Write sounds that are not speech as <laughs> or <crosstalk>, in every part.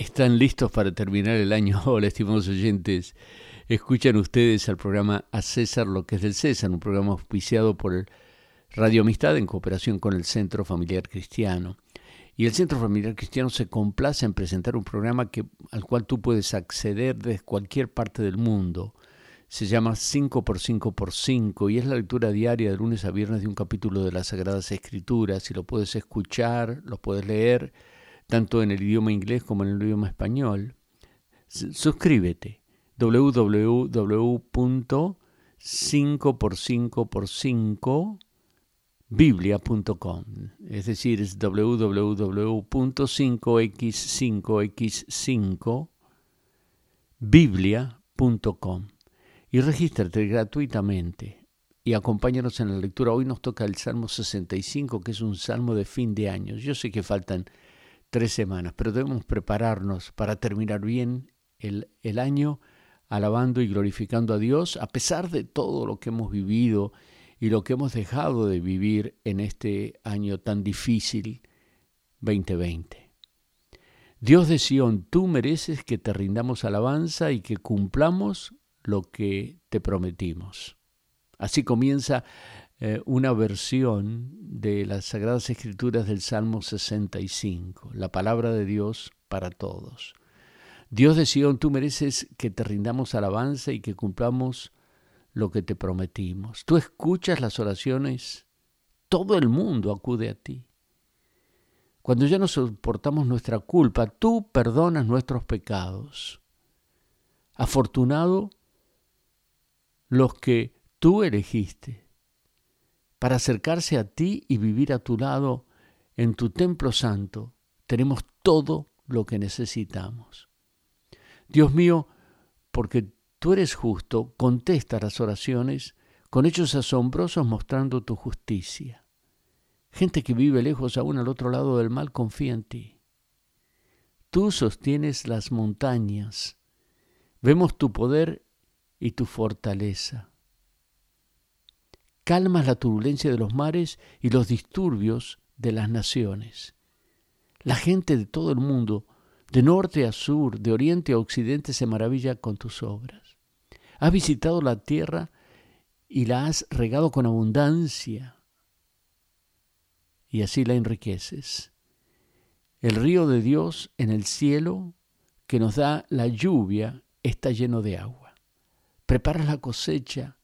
¿Están listos para terminar el año? <laughs> Hola, estimados oyentes. Escuchan ustedes al programa A César lo que es del César, un programa auspiciado por Radio Amistad en cooperación con el Centro Familiar Cristiano. Y el Centro Familiar Cristiano se complace en presentar un programa que, al cual tú puedes acceder desde cualquier parte del mundo. Se llama 5x5x5 y es la lectura diaria de lunes a viernes de un capítulo de las Sagradas Escrituras y lo puedes escuchar, lo puedes leer tanto en el idioma inglés como en el idioma español. Suscríbete www.5x5x5 biblia.com, es decir, es www.5x5x5 biblia.com y regístrate gratuitamente y acompáñanos en la lectura. Hoy nos toca el Salmo 65, que es un salmo de fin de año. Yo sé que faltan tres semanas, pero debemos prepararnos para terminar bien el, el año alabando y glorificando a Dios a pesar de todo lo que hemos vivido y lo que hemos dejado de vivir en este año tan difícil 2020. Dios de Sión, tú mereces que te rindamos alabanza y que cumplamos lo que te prometimos. Así comienza eh, una versión de las Sagradas Escrituras del Salmo 65, la palabra de Dios para todos. Dios de Sion, tú mereces que te rindamos alabanza y que cumplamos lo que te prometimos. Tú escuchas las oraciones, todo el mundo acude a ti. Cuando ya no soportamos nuestra culpa, tú perdonas nuestros pecados. Afortunado los que tú elegiste para acercarse a ti y vivir a tu lado en tu templo santo. Tenemos todo lo que necesitamos. Dios mío, porque tú eres justo, contesta las oraciones con hechos asombrosos mostrando tu justicia. Gente que vive lejos aún al otro lado del mal confía en ti. Tú sostienes las montañas. Vemos tu poder y tu fortaleza calmas la turbulencia de los mares y los disturbios de las naciones. La gente de todo el mundo, de norte a sur, de oriente a occidente, se maravilla con tus obras. Has visitado la tierra y la has regado con abundancia, y así la enriqueces. El río de Dios en el cielo, que nos da la lluvia, está lleno de agua. Preparas la cosecha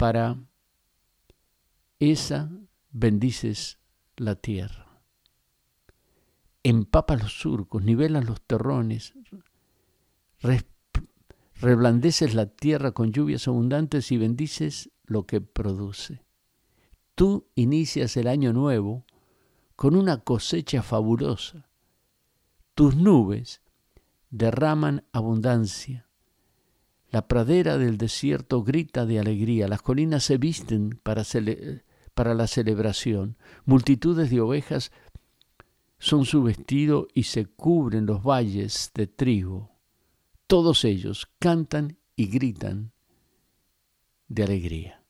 para esa bendices la tierra. Empapa los surcos, nivelas los terrones, reblandeces la tierra con lluvias abundantes y bendices lo que produce. Tú inicias el año nuevo con una cosecha fabulosa. Tus nubes derraman abundancia la pradera del desierto grita de alegría, las colinas se visten para, la celebración, multitudes de ovejas son su vestido y se cubren los valles de trigo. Todos ellos cantan y gritan de alegría.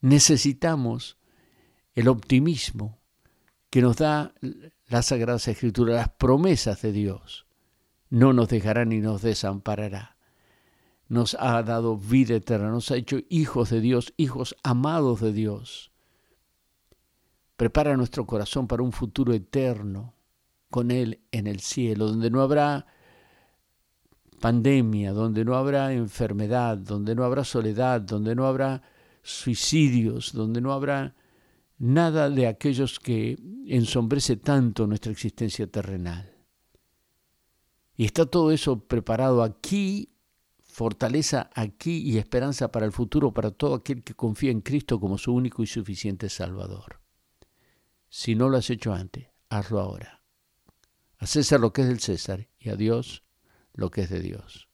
Necesitamos el optimismo que nos da la Sagrada Escritura, las promesas de Dios. No nos dejará ni nos desamparará nos ha dado vida eterna, nos ha hecho hijos de Dios, hijos amados de Dios. Prepara nuestro corazón para un futuro eterno con Él en el cielo, donde no habrá pandemia, donde no habrá enfermedad, donde no habrá soledad, donde no habrá suicidios, donde no habrá nada de aquellos que ensombrece tanto nuestra existencia terrenal. Y está todo eso preparado aquí fortaleza aquí y esperanza para el futuro para todo aquel que confía en Cristo como su único y suficiente Salvador. Si no lo has hecho antes, hazlo ahora. A César lo que es del César y a Dios lo que es de Dios.